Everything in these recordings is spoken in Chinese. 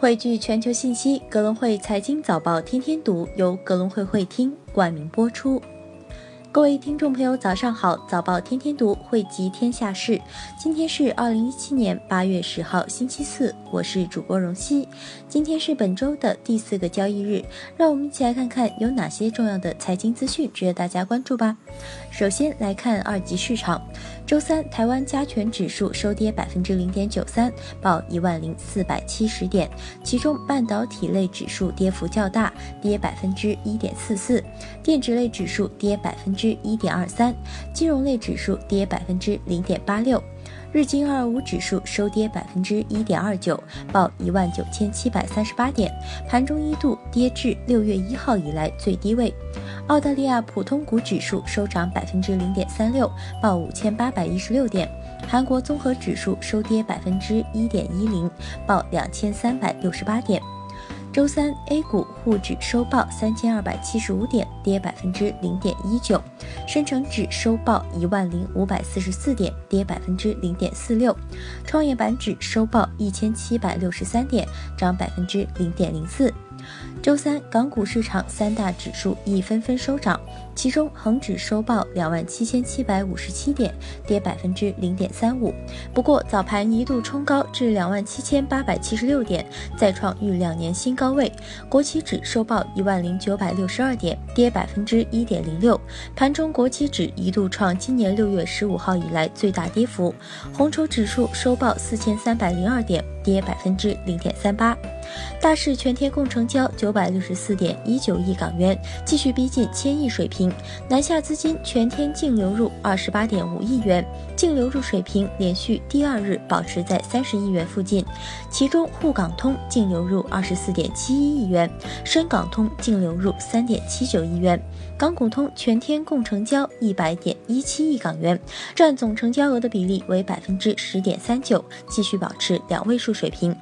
汇聚全球信息，格隆汇财经早报天天读由格隆汇会听冠名播出。各位听众朋友，早上好！早报天天读，汇集天下事。今天是二零一七年八月十号，星期四，我是主播荣熙。今天是本周的第四个交易日，让我们一起来看看有哪些重要的财经资讯值得大家关注吧。首先来看二级市场，周三台湾加权指数收跌百分之零点九三，报一万零四百七十点，其中半导体类指数跌幅较大，跌百分之一点四四，电子类指数跌百分。之一点二三，金融类指数跌百分之零点八六，日经二二五指数收跌百分之一点二九，报一万九千七百三十八点，盘中一度跌至六月一号以来最低位。澳大利亚普通股指数收涨百分之零点三六，报五千八百一十六点。韩国综合指数收跌百分之一点一零，报两千三百六十八点。周三，A 股沪指收报三千二百七十五点，跌百分之零点一九；深成指收报一万零五百四十四点，跌百分之零点四六；创业板指收报一千七百六十三点，涨百分之零点零四。周三，港股市场三大指数亦纷纷收涨，其中恒指收报两万七千七百五十七点，跌百分之零点三五。不过早盘一度冲高至两万七千八百七十六点，再创逾两年新高位。国企指收报一万零九百六十二点，跌百分之一点零六。盘中国企指一度创今年六月十五号以来最大跌幅。红筹指数收报四千三百零二点，跌百分之零点三八。大市全天共成交九百六十四点一九亿港元，继续逼近千亿水平。南下资金全天净流入二十八点五亿元，净流入水平连续第二日保持在三十亿元附近。其中沪港通净流入二十四点七一亿元，深港通净流入三点七九亿元，港股通全天共成交一百点一七亿港元，占总成交额的比例为百分之十点三九，继续保持两位数水平。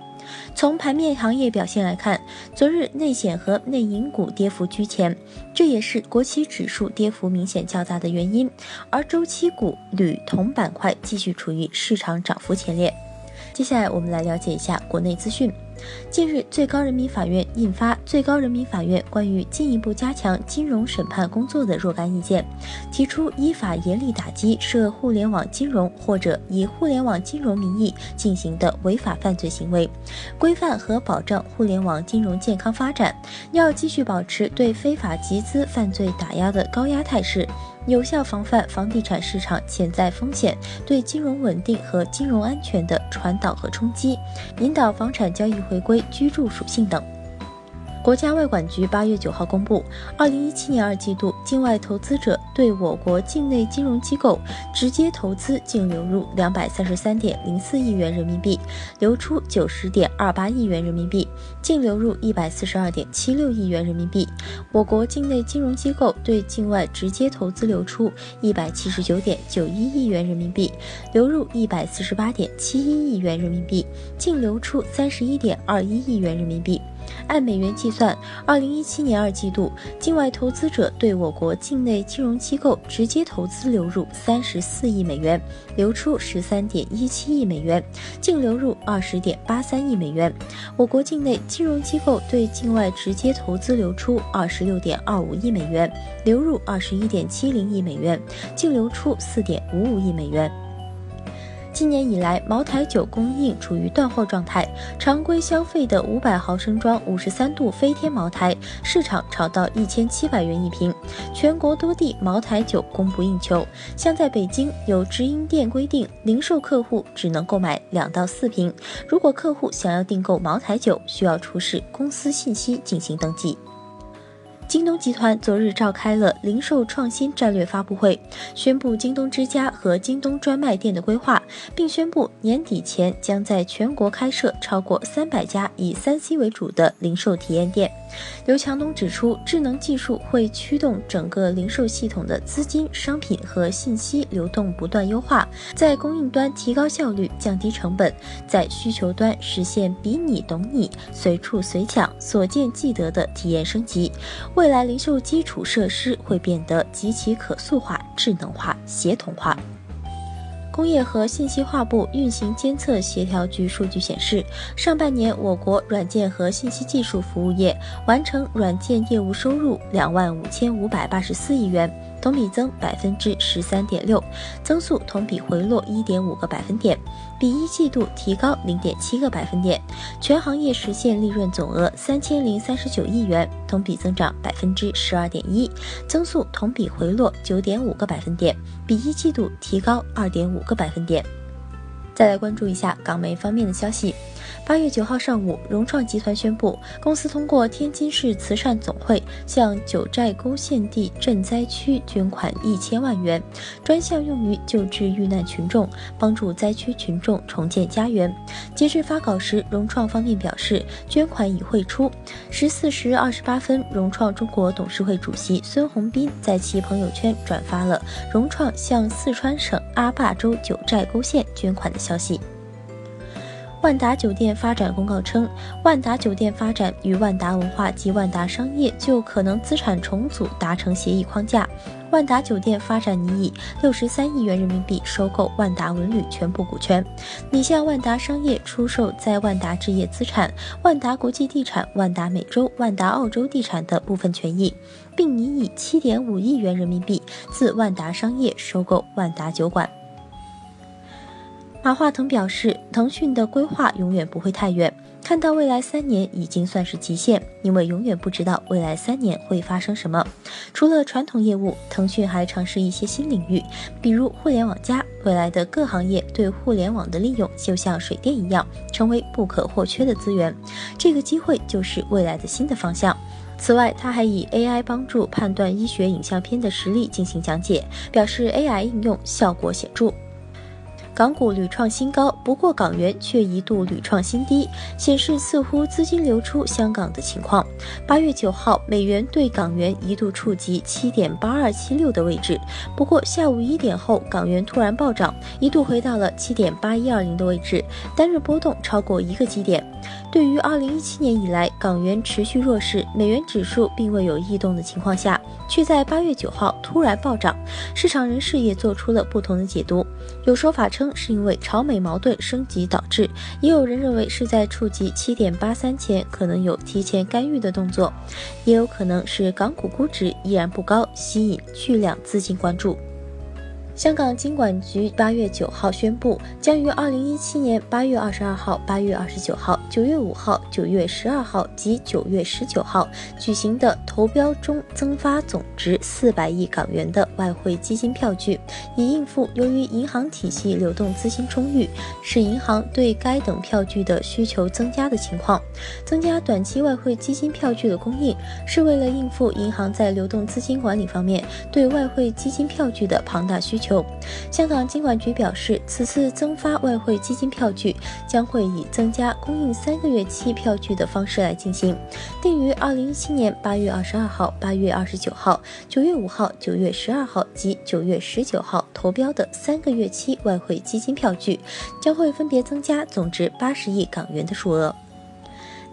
从盘面行业表现来看，昨日内险和内银股跌幅居前，这也是国企指数跌幅明显较大的原因。而周期股、铝、铜板块继续处于市场涨幅前列。接下来我们来了解一下国内资讯。近日，最高人民法院印发《最高人民法院关于进一步加强金融审判工作的若干意见》，提出依法严厉打击涉互联网金融或者以互联网金融名义进行的违法犯罪行为，规范和保障互联网金融健康发展。要继续保持对非法集资犯罪打压的高压态势。有效防范房地产市场潜在风险对金融稳定和金融安全的传导和冲击，引导房产交易回归居住属性等。国家外管局八月九号公布，二零一七年二季度境外投资者对我国境内金融机构直接投资净流入两百三十三点零四亿元人民币，流出九十点二八亿元人民币，净流入一百四十二点七六亿元人民币。我国境内金融机构对境外直接投资流出一百七十九点九一亿元人民币，流入一百四十八点七一亿元人民币，净流出三十一点二一亿元人民币。按美元计算，二零一七年二季度，境外投资者对我国境内金融机构直接投资流入三十四亿美元，流出十三点一七亿美元，净流入二十点八三亿美元。我国境内金融机构对境外直接投资流出二十六点二五亿美元，流入二十一点七零亿美元，净流出四点五五亿美元。今年以来，茅台酒供应处于断货状态，常规消费的五百毫升装五十三度飞天茅台市场炒到一千七百元一瓶，全国多地茅台酒供不应求。像在北京，有直营店规定，零售客户只能购买两到四瓶，如果客户想要订购茅台酒，需要出示公司信息进行登记。京东集团昨日召开了零售创新战略发布会，宣布京东之家和京东专卖店的规划，并宣布年底前将在全国开设超过三百家以三 C 为主的零售体验店。刘强东指出，智能技术会驱动整个零售系统的资金、商品和信息流动不断优化，在供应端提高效率、降低成本，在需求端实现比你懂你、随处随抢、所见即得的体验升级。未来零售基础设施会变得极其可塑化、智能化、协同化。工业和信息化部运行监测协调局数据显示，上半年我国软件和信息技术服务业完成软件业务收入两万五千五百八十四亿元。同比增百分之十三点六，增速同比回落一点五个百分点，比一季度提高零点七个百分点。全行业实现利润总额三千零三十九亿元，同比增长百分之十二点一，增速同比回落九点五个百分点，比一季度提高二点五个百分点。再来关注一下港媒方面的消息。八月九号上午，融创集团宣布，公司通过天津市慈善总会向九寨沟县地震灾区捐款一千万元，专项用于救治遇难群众，帮助灾区群众重建家园。截至发稿时，融创方面表示，捐款已汇出。十四时二十八分，融创中国董事会主席孙宏斌在其朋友圈转发了融创向四川省阿坝州九寨沟县捐款的消息。万达酒店发展公告称，万达酒店发展与万达文化及万达商业就可能资产重组达成协议框架。万达酒店发展拟以六十三亿元人民币收购万达文旅全部股权，拟向万达商业出售在万达置业资产、万达国际地产、万达美洲、万达澳洲地产的部分权益，并拟以七点五亿元人民币自万达商业收购万达酒馆。马化腾表示，腾讯的规划永远不会太远，看到未来三年已经算是极限，因为永远不知道未来三年会发生什么。除了传统业务，腾讯还尝试一些新领域，比如互联网加。未来的各行业对互联网的利用就像水电一样，成为不可或缺的资源。这个机会就是未来的新的方向。此外，他还以 AI 帮助判断医学影像片的实例进行讲解，表示 AI 应用效果显著。港股屡创新高，不过港元却一度屡创新低，显示似乎资金流出香港的情况。八月九号，美元对港元一度触及七点八二七六的位置，不过下午一点后，港元突然暴涨，一度回到了七点八一二零的位置，单日波动超过一个基点。对于二零一七年以来港元持续弱势，美元指数并未有异动的情况下，却在八月九号突然暴涨，市场人士也做出了不同的解读。有说法称是因为朝美矛盾升级导致，也有人认为是在触及七点八三前可能有提前干预的动作，也有可能是港股估值依然不高，吸引巨量资金关注。香港金管局八月九号宣布，将于二零一七年八月二十二号、八月二十九号、九月五号、九月十二号及九月十九号举行的投标中增发总值四百亿港元的外汇基金票据，以应付由于银行体系流动资金充裕，使银行对该等票据的需求增加的情况。增加短期外汇基金票据的供应，是为了应付银行在流动资金管理方面对外汇基金票据的庞大需求。香港金管局表示，此次增发外汇基金票据将会以增加供应三个月期票据的方式来进行，定于二零一七年八月二十二号、八月二十九号、九月五号、九月十二号及九月十九号投标的三个月期外汇基金票据，将会分别增加总值八十亿港元的数额。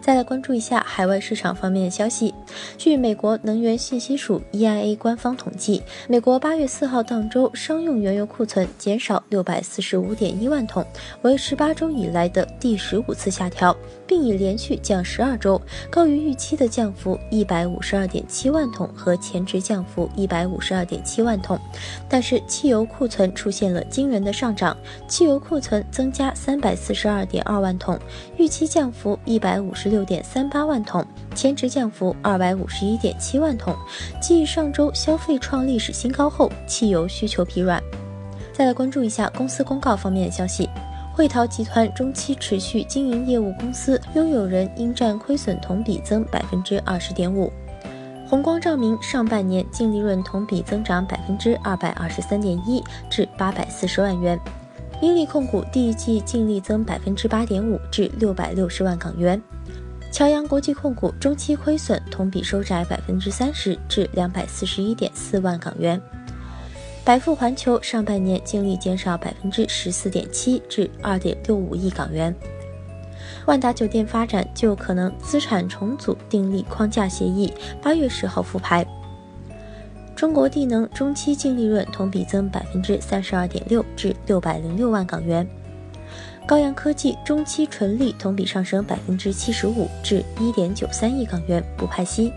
再来关注一下海外市场方面的消息。据美国能源信息署 （EIA） 官方统计，美国八月四号当周商用原油库存减少六百四十五点一万桶，为十八周以来的第十五次下调，并已连续降十二周，高于预期的降幅一百五十二点七万桶和前值降幅一百五十二点七万桶。但是，汽油库存出现了惊人的上涨，汽油库存增加三百四十二点二万桶，预期降幅一百五十。六点三八万桶，前值降幅二百五十一点七万桶。继上周消费创历史新高后，汽油需求疲软。再来关注一下公司公告方面的消息：汇陶集团中期持续经营业务公司拥有人应占亏损同比增百分之二十点五。红光照明上半年净利润同比增长百分之二百二十三点一，至八百四十万元。英利控股第一季净利增百分之八点五，至六百六十万港元。乔洋国际控股中期亏损同比收窄百分之三十，至两百四十一点四万港元。百富环球上半年净利减少百分之十四点七，至二点六五亿港元。万达酒店发展就可能资产重组订立框架协议，八月十号复牌。中国地能中期净利润同比增百分之三十二点六，至六百零六万港元。高阳科技中期纯利同比上升百分之七十五，至一点九三亿港元，不派息。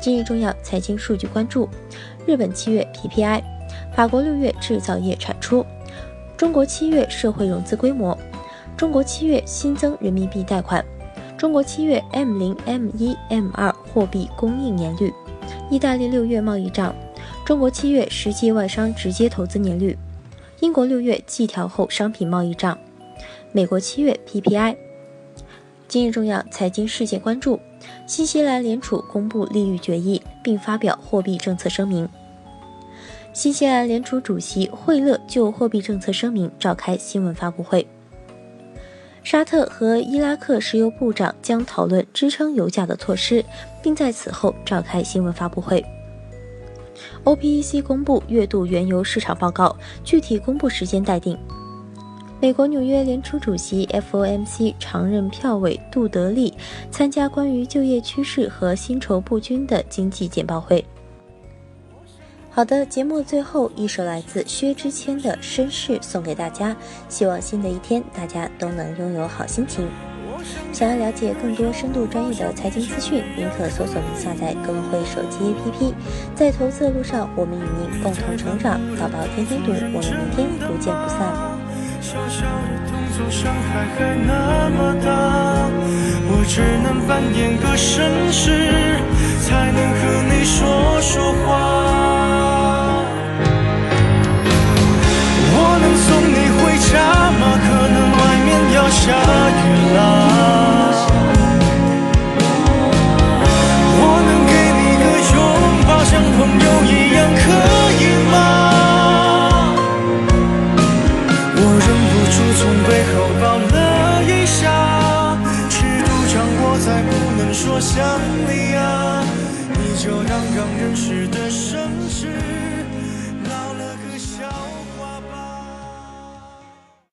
今日重要财经数据关注：日本七月 PPI，法国六月制造业产出，中国七月社会融资规模，中国七月新增人民币贷款，中国七月 M 零、M 一、M 二货币供应年率，意大利六月贸易账，中国七月实际外商直接投资年率，英国六月季调后商品贸易账。美国七月 PPI。今日重要财经事件关注：新西兰联储公布利率决议，并发表货币政策声明。新西兰联储主席惠勒就货币政策声明召开新闻发布会。沙特和伊拉克石油部长将讨论支撑油价的措施，并在此后召开新闻发布会。OPEC 公布月度原油市场报告，具体公布时间待定。美国纽约联储主席 FOMC 常任票委杜德利参加关于就业趋势和薪酬不均的经济简报会。好的，节目最后一首来自薛之谦的《绅士》送给大家，希望新的一天大家都能拥有好心情。想要了解更多深度专业的财经资讯，您可搜索并下载格隆汇手机 APP。在投资的路上，我们与您共同成长。早报天天读，我们明天不见不散。小小的动作，伤害还那么大，我只能扮演个绅士，才能和你说说话。我能送你回家吗？可能外面要下雨啦。